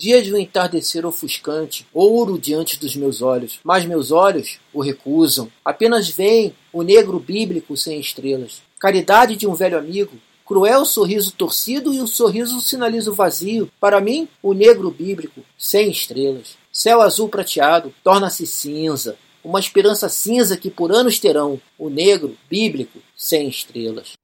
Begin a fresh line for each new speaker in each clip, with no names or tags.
Dia de um entardecer ofuscante, ouro diante dos meus olhos, mas meus olhos o recusam. Apenas vem o negro bíblico sem estrelas. Caridade de um velho amigo, cruel sorriso torcido e o sorriso sinaliza o vazio. Para mim, o negro bíblico sem estrelas. Céu azul prateado torna-se cinza, uma esperança cinza que por anos terão o negro bíblico sem estrelas.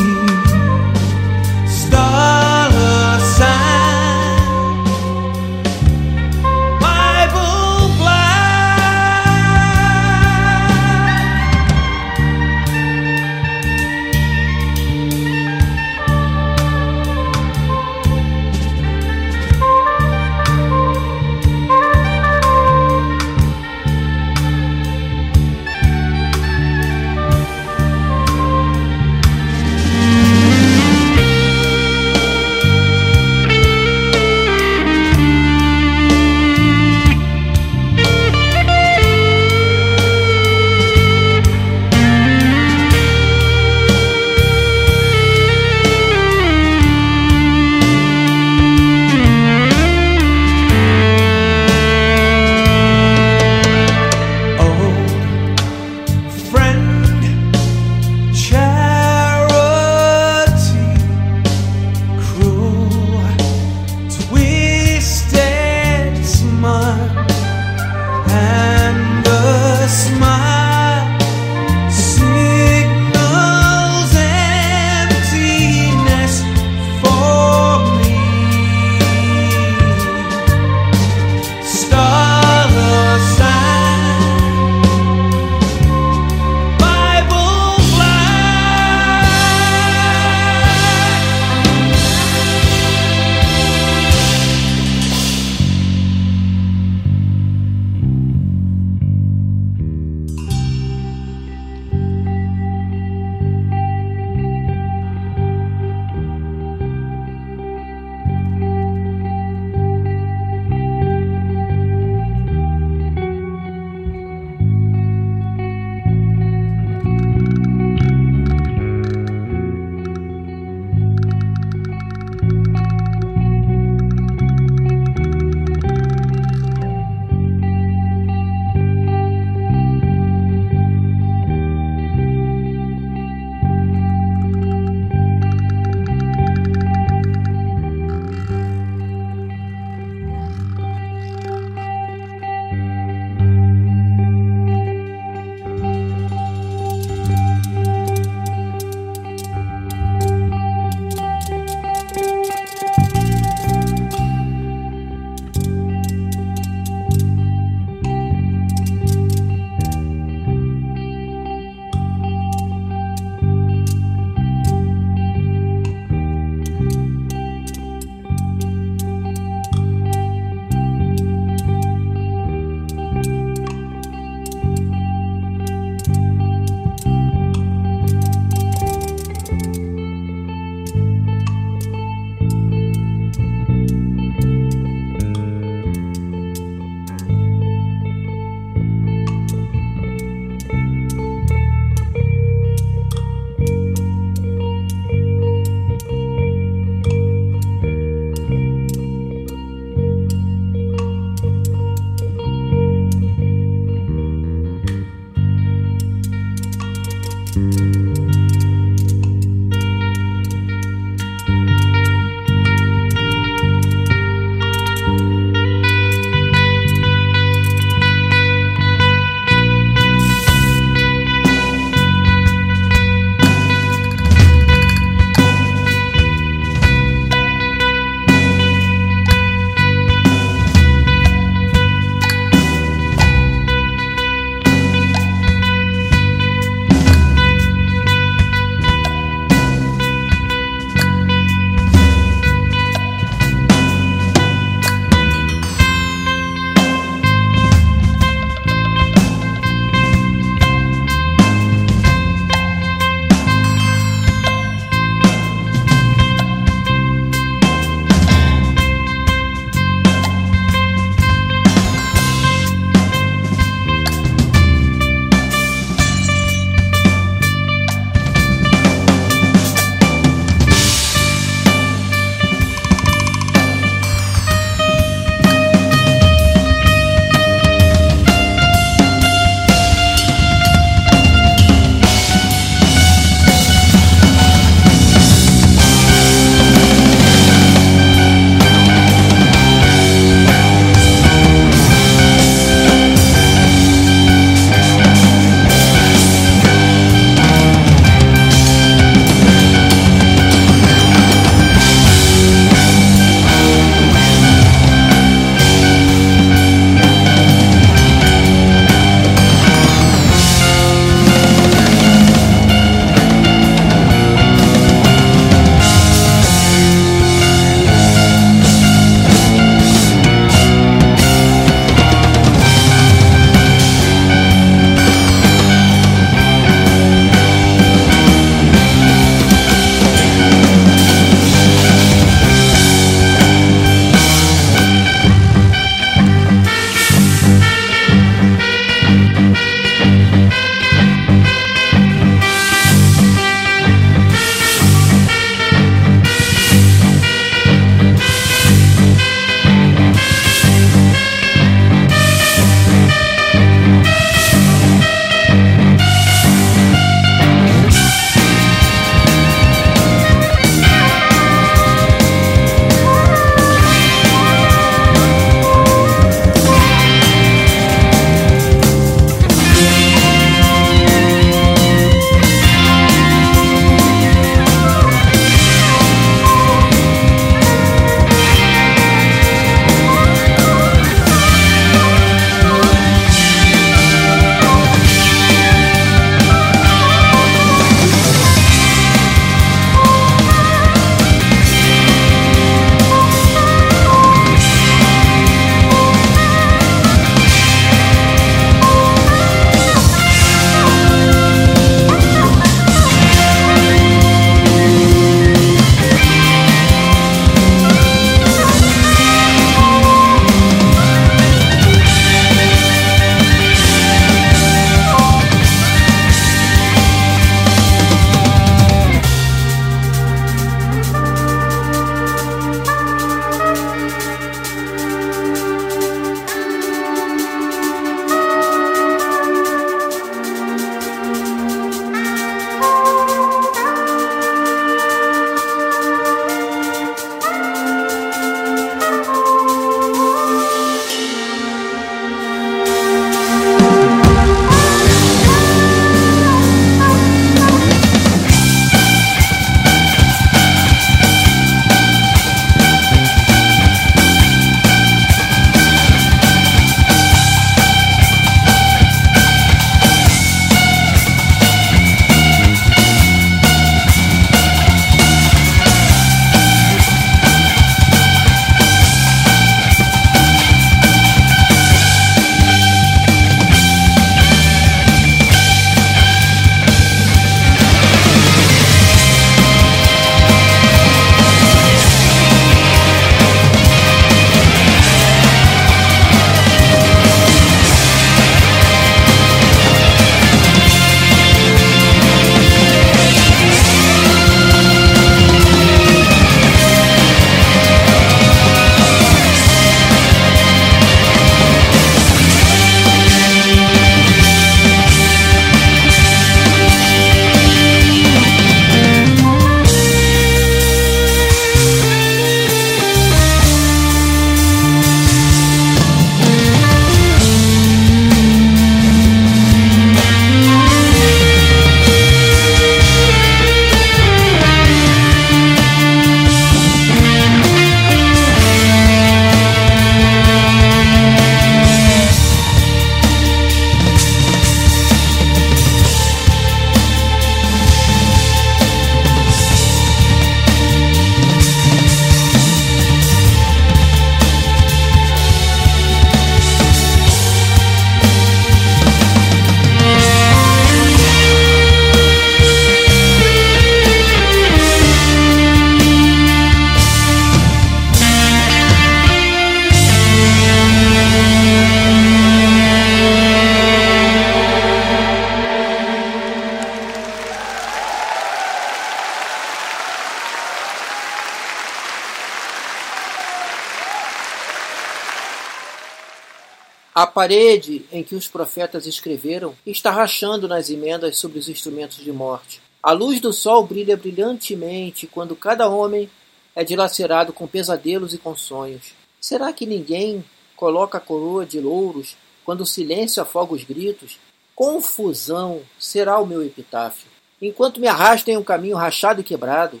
Parede em que os profetas escreveram está rachando nas emendas sobre os instrumentos de morte. A luz do sol brilha brilhantemente quando cada homem é dilacerado com pesadelos e com sonhos. Será que ninguém coloca a coroa de louros quando o silêncio afoga os gritos? Confusão será o meu epitáfio. Enquanto me arrasto em um caminho rachado e quebrado,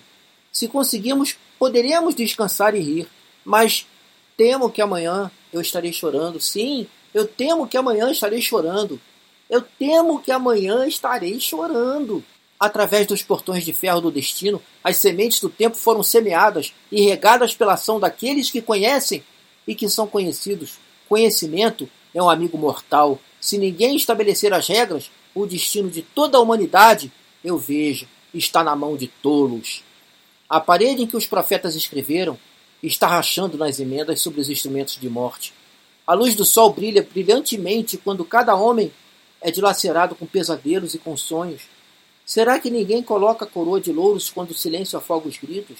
se conseguirmos, poderemos descansar e rir, mas temo que amanhã eu estarei chorando. Sim, eu temo que amanhã estarei chorando. Eu temo que amanhã estarei chorando. Através dos portões de ferro do destino, as sementes do tempo foram semeadas e regadas pela ação daqueles que conhecem e que são conhecidos. Conhecimento é um amigo mortal. Se ninguém estabelecer as regras, o destino de toda a humanidade, eu vejo, está na mão de tolos. A parede em que os profetas escreveram está rachando nas emendas sobre os instrumentos de morte. A luz do sol brilha brilhantemente quando cada homem é dilacerado com pesadelos e com sonhos. Será que ninguém coloca a coroa de louros quando o silêncio afoga os gritos?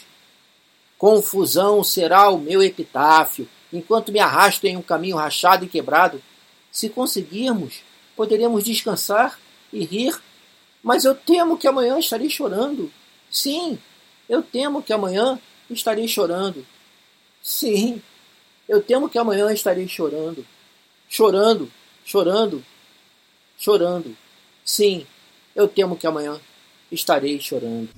Confusão será o meu epitáfio, enquanto me arrasto em um caminho rachado e quebrado. Se conseguirmos, poderemos descansar e rir, mas eu temo que amanhã estarei chorando. Sim, eu temo que amanhã estarei chorando. Sim, eu temo que amanhã estarei chorando. Chorando, chorando, chorando. Sim, eu temo que amanhã estarei chorando.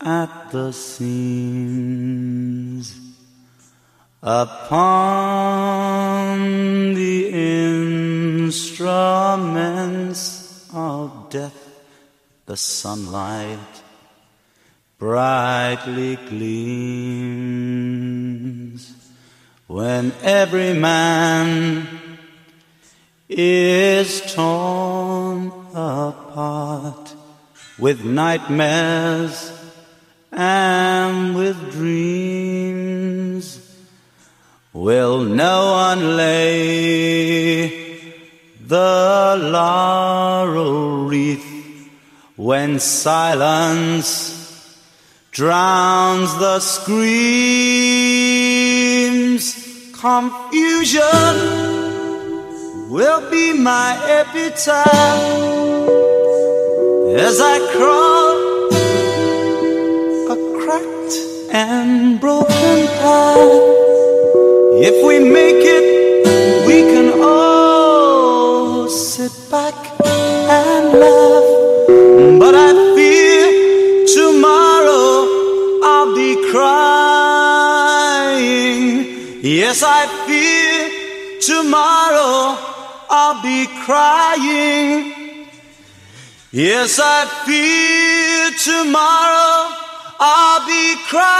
At the seams upon the instruments of death the sunlight brightly gleams when every man is torn apart with nightmares and with dreams. Will no one lay the laurel wreath when silence drowns the screams? Confusion will be my epitaph as I crawl a cracked and broken path. If we make it, we can all sit back and laugh. But I fear tomorrow I'll be crying. Yes, I fear tomorrow I'll be crying. Yes, I fear tomorrow I'll be crying.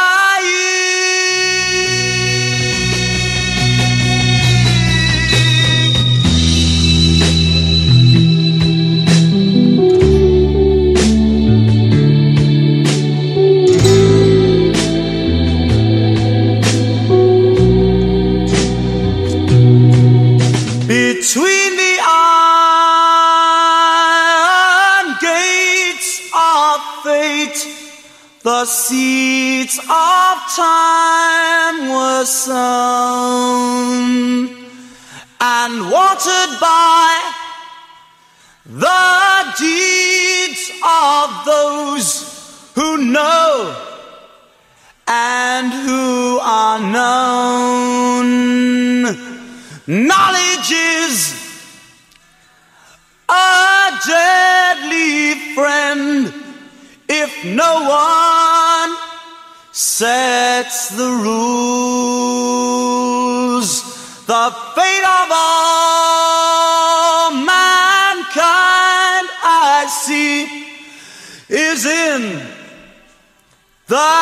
The seeds of time were sown and watered by the deeds of those who know and who are known. Knowledge is a deadly friend if no one sets the rules. the fate of all mankind, I see, is in the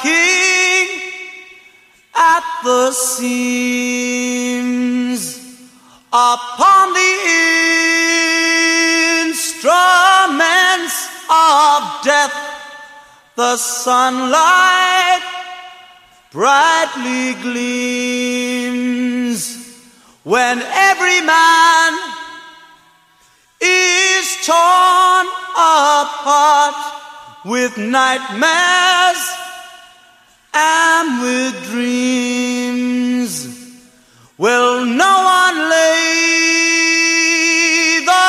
cracking at the seams upon the instruments of death. The sunlight brightly gleams when every man is torn apart with nightmares and with dreams. Will no one lay the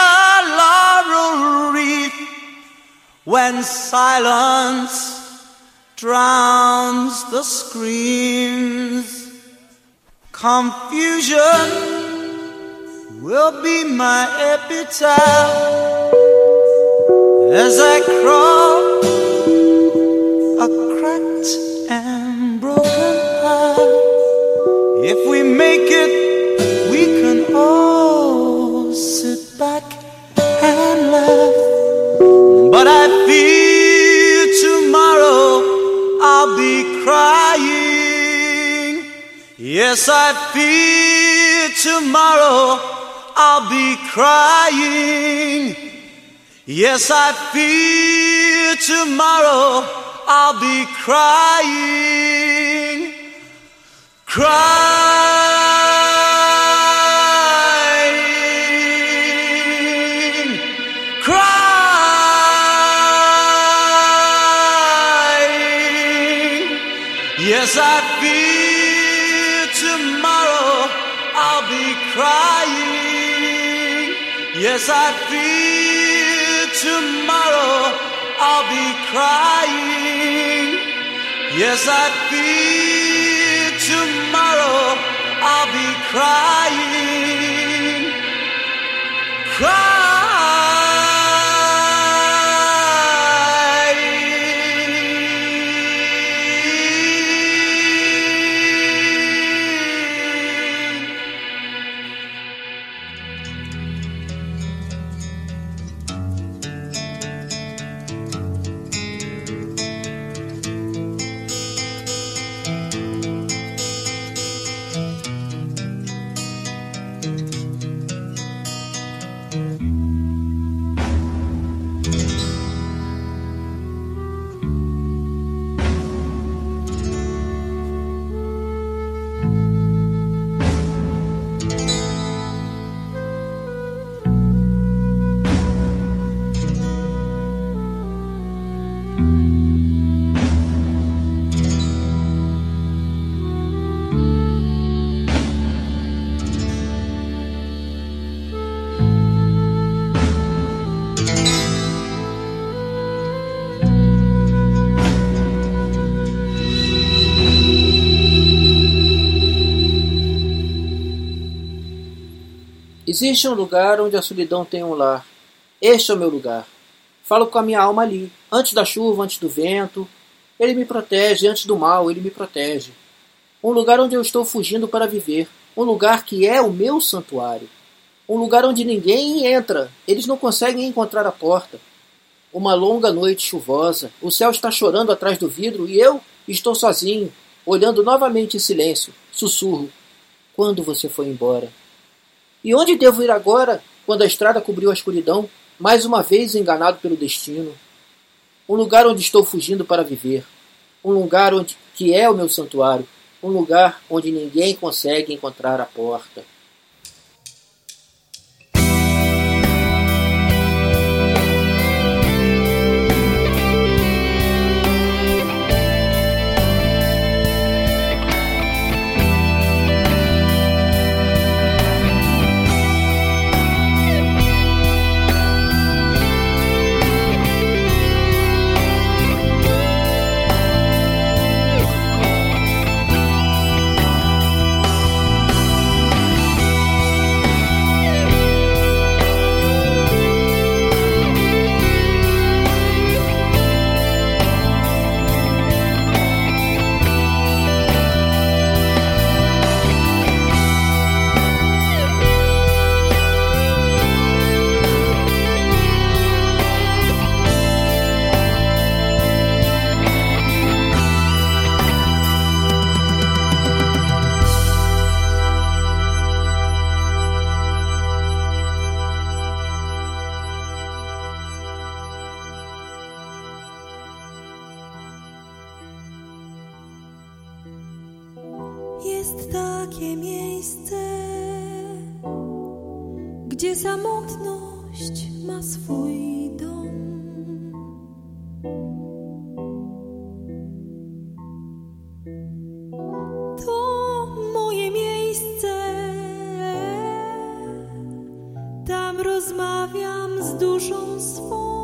laurel wreath when silence drowns the screams? Confusion will be my epitaph as I crawl Yes, I fear tomorrow I'll be crying. Yes, I fear tomorrow I'll be crying. Crying. Yes, I fear tomorrow I'll be crying. Yes, I fear
Existe um lugar onde a solidão tem um lar. Este é o meu lugar. Falo com a minha alma ali. Antes da chuva, antes do vento, ele me protege. Antes do mal, ele me protege. Um lugar onde eu estou fugindo para viver. Um lugar que é o meu santuário. Um lugar onde ninguém entra. Eles não conseguem encontrar a porta. Uma longa noite chuvosa. O céu está chorando atrás do vidro e eu estou sozinho, olhando novamente em silêncio. Sussurro. Quando você foi embora? E onde devo ir agora, quando a estrada cobriu a escuridão, mais uma vez enganado pelo destino? Um lugar onde estou fugindo para viver. Um lugar onde que é o meu santuário. Um lugar onde ninguém consegue encontrar a porta.
Duszą swą.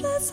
Przez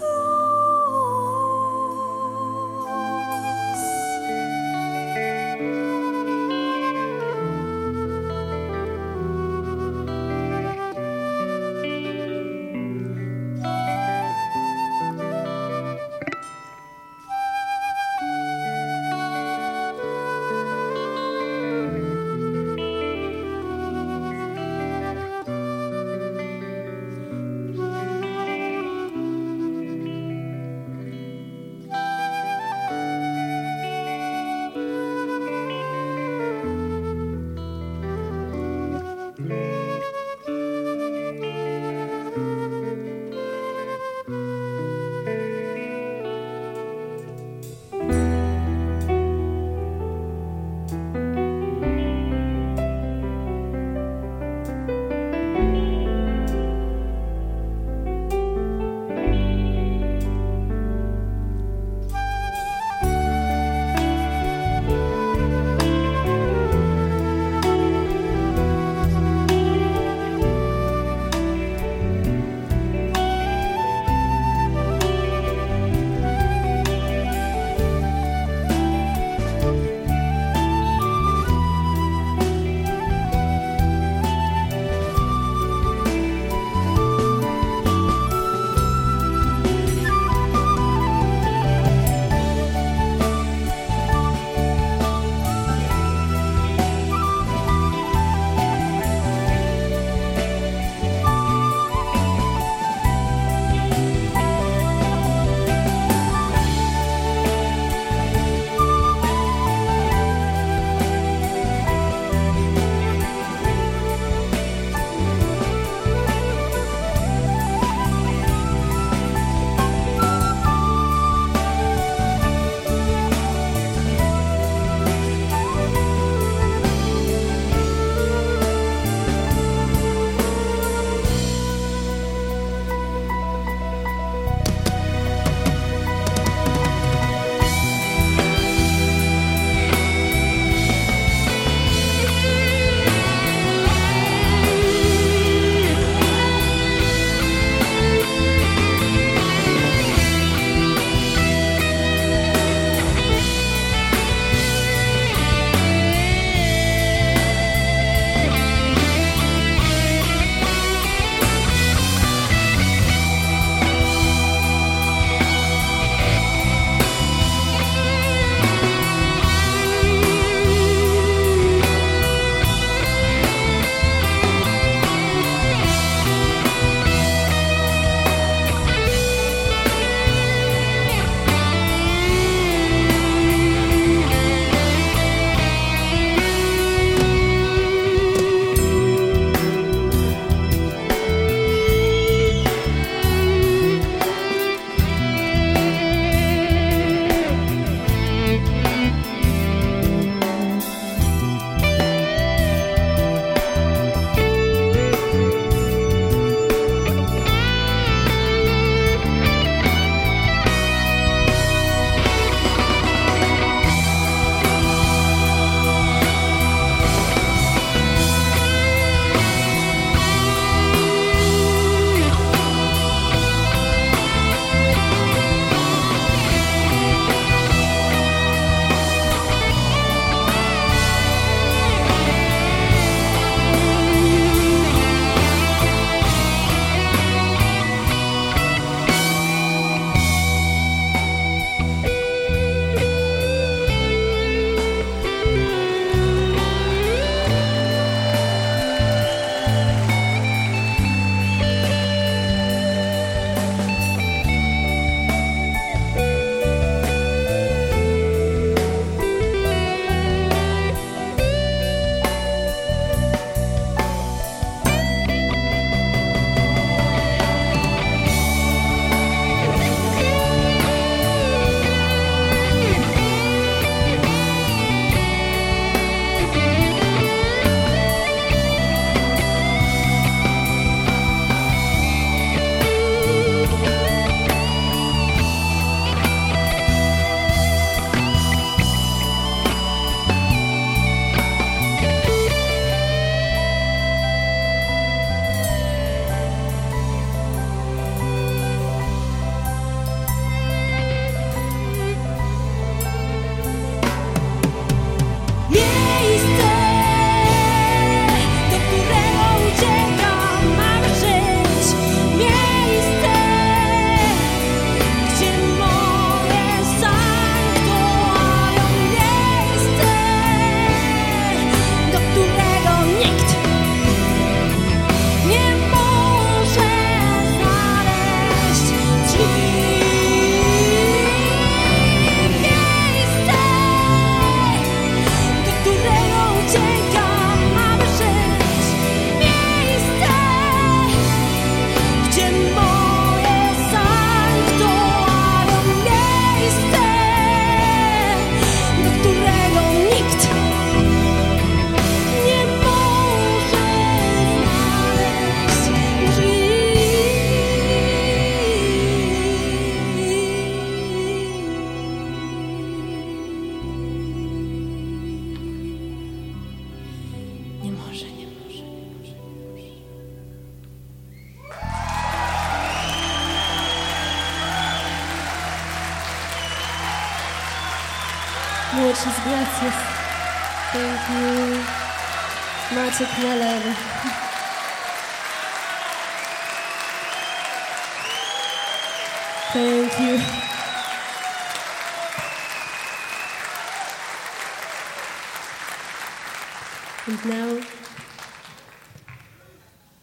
And now,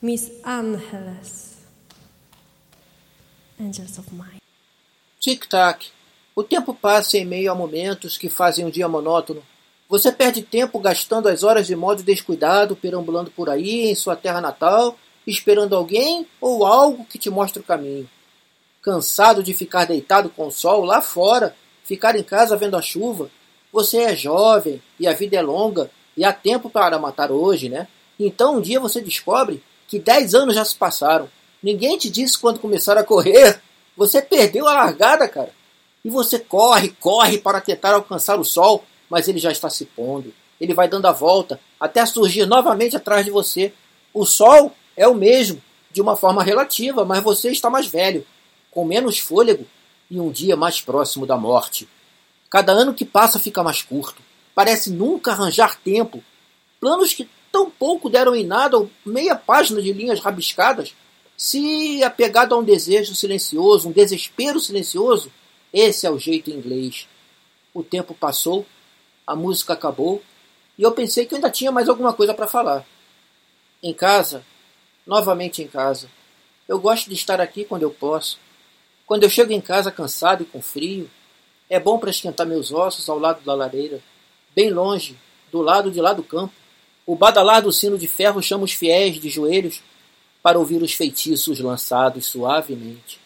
Miss Angeles. Angels of Mine.
Tic-tac. O tempo passa em meio a momentos que fazem o dia monótono. Você perde tempo gastando as horas de modo descuidado, perambulando por aí em sua terra natal, esperando alguém ou algo que te mostre o caminho. Cansado de ficar deitado com o sol lá fora, ficar em casa vendo a chuva. Você é jovem e a vida é longa e há tempo para matar hoje, né? Então um dia você descobre que dez anos já se passaram. Ninguém te disse quando começaram a correr. Você perdeu a largada, cara. E você corre, corre para tentar alcançar o sol, mas ele já está se pondo. Ele vai dando a volta até surgir novamente atrás de você. O sol é o mesmo, de uma forma relativa, mas você está mais velho, com menos fôlego e um dia mais próximo da morte. Cada ano que passa fica mais curto. Parece nunca arranjar tempo. Planos que tão pouco deram em nada ou meia página de linhas rabiscadas, se apegado a um desejo silencioso, um desespero silencioso, esse é o jeito inglês. O tempo passou, a música acabou e eu pensei que ainda tinha mais alguma coisa para falar. Em casa, novamente em casa. Eu gosto de estar aqui quando eu posso. Quando eu chego em casa cansado e com frio, é bom para esquentar meus ossos ao lado da lareira, bem longe, do lado de lá do campo. O badalar do sino de ferro chama os fiéis de joelhos para ouvir os feitiços lançados suavemente.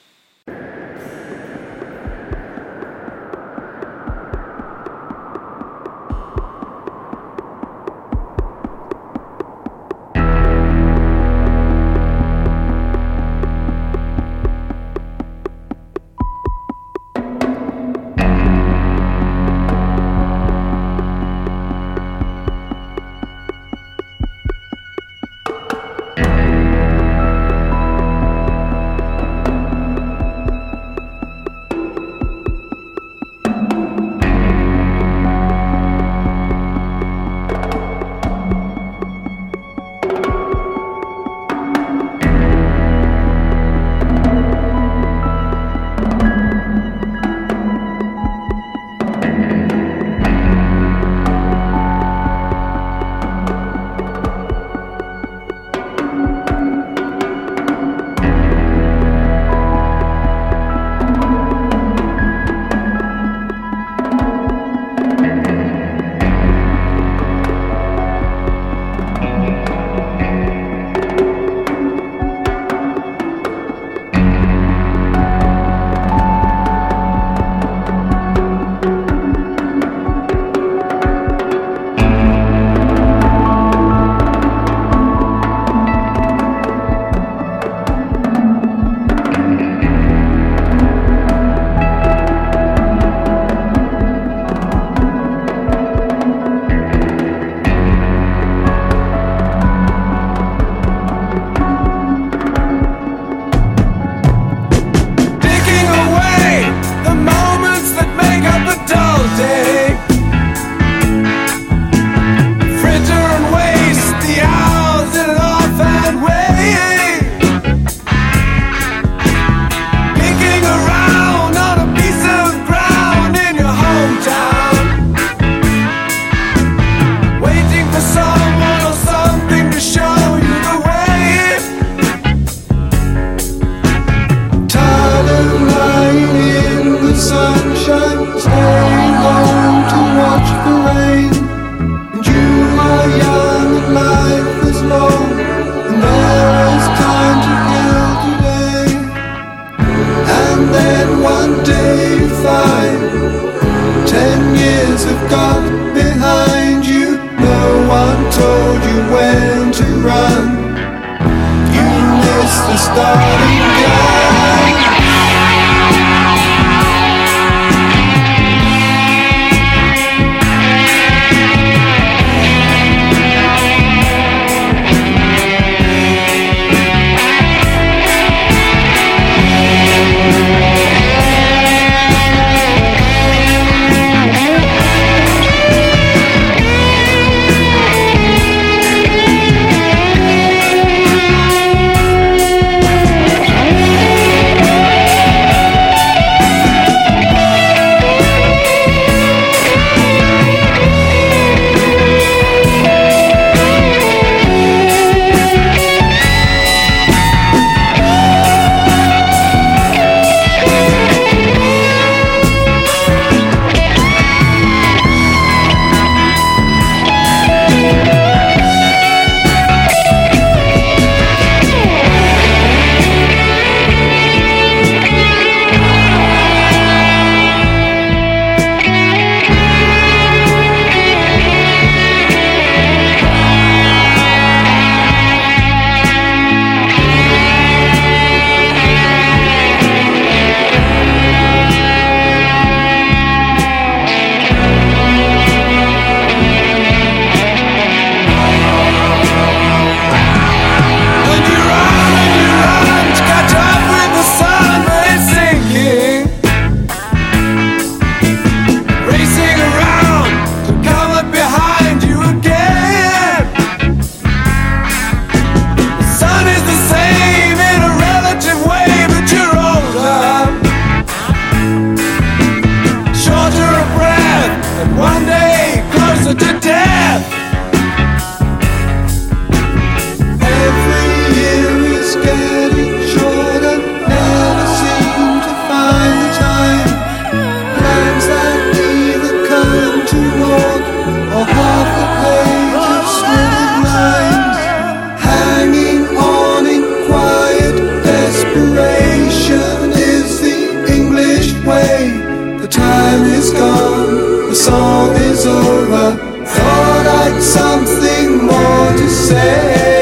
The
time is gone, the song
is over. Thought I'd something more to say.